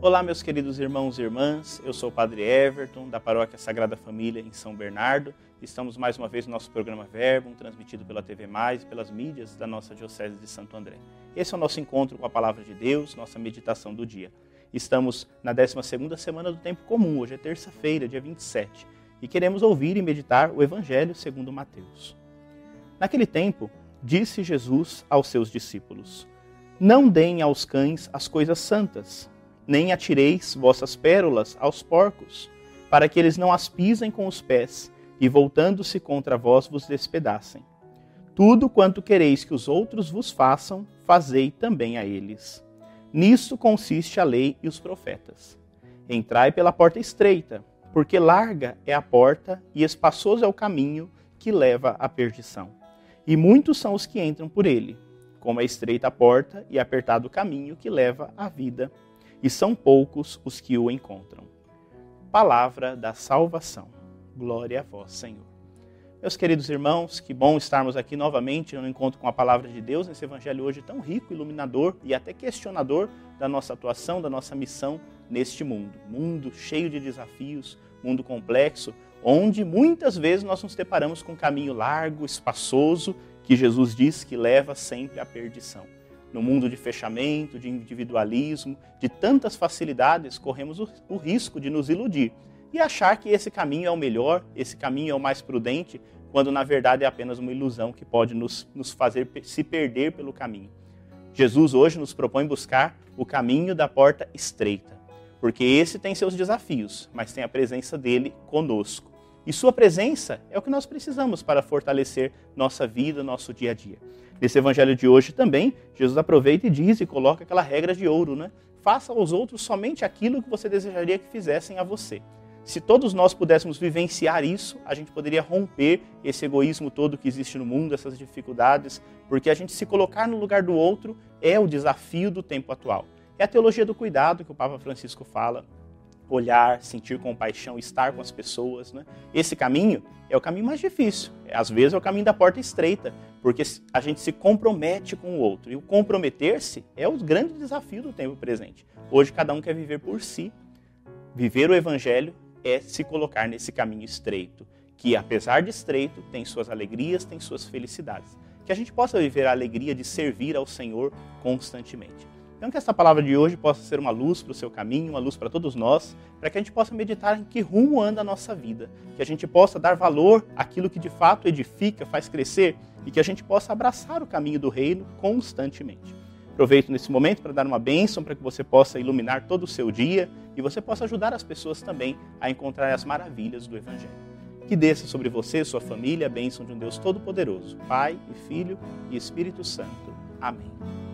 Olá, meus queridos irmãos e irmãs. Eu sou o Padre Everton, da Paróquia Sagrada Família em São Bernardo. Estamos mais uma vez no nosso programa Verbo, transmitido pela TV Mais e pelas mídias da nossa Diocese de Santo André. Esse é o nosso encontro com a Palavra de Deus, nossa meditação do dia. Estamos na 12ª semana do tempo comum, hoje é terça-feira, dia 27, e queremos ouvir e meditar o Evangelho segundo Mateus. Naquele tempo, disse Jesus aos seus discípulos: Não deem aos cães as coisas santas nem atireis vossas pérolas aos porcos, para que eles não as pisem com os pés, e voltando-se contra vós vos despedacem. Tudo quanto quereis que os outros vos façam, fazei também a eles. Nisto consiste a lei e os profetas. Entrai pela porta estreita, porque larga é a porta e espaçoso é o caminho que leva à perdição. E muitos são os que entram por ele, como é estreita a porta e apertado o caminho que leva à vida e são poucos os que o encontram. Palavra da salvação. Glória a vós, Senhor. Meus queridos irmãos, que bom estarmos aqui novamente no encontro com a palavra de Deus, nesse evangelho hoje tão rico, iluminador e até questionador da nossa atuação, da nossa missão neste mundo. Mundo cheio de desafios, mundo complexo, onde muitas vezes nós nos deparamos com um caminho largo, espaçoso, que Jesus diz que leva sempre à perdição no mundo de fechamento, de individualismo, de tantas facilidades, corremos o, o, risco de nos iludir e achar que esse caminho é o melhor, esse caminho é o mais prudente, quando na verdade é apenas uma ilusão que pode nos, nos fazer se perder pelo caminho. Jesus hoje nos propõe buscar o caminho da porta estreita, porque esse tem seus desafios, mas tem a presença dele conosco. E sua presença é o que nós precisamos para fortalecer nossa vida, nosso dia a dia. Nesse evangelho de hoje também, Jesus aproveita e diz e coloca aquela regra de ouro, né? Faça aos outros somente aquilo que você desejaria que fizessem a você. Se todos nós pudéssemos vivenciar isso, a gente poderia romper esse egoísmo todo que existe no mundo, essas dificuldades, porque a gente se colocar no lugar do outro é o desafio do tempo atual. É a teologia do cuidado que o Papa Francisco fala, olhar, sentir compaixão, estar com as pessoas. Né? Esse caminho é o caminho mais difícil. Às vezes é o caminho da porta estreita, porque a gente se compromete com o outro. E o comprometer-se é o grande desafio do tempo presente. Hoje cada um quer viver por si. Viver o evangelho é se colocar nesse caminho estreito, que apesar de estreito, tem suas alegrias, tem suas felicidades. Que a gente possa viver a alegria de servir ao Senhor constantemente. Então, que essa palavra de hoje possa ser uma luz para o seu caminho, uma luz para todos nós, para que a gente possa meditar em que rumo anda a nossa vida, que a gente possa dar valor àquilo que de fato edifica, faz crescer e que a gente possa abraçar o caminho do reino constantemente. Aproveito nesse momento para dar uma bênção para que você possa iluminar todo o seu dia e você possa ajudar as pessoas também a encontrar as maravilhas do Evangelho. Que desça sobre você, sua família, a bênção de um Deus Todo-Poderoso, Pai e Filho e Espírito Santo. Amém.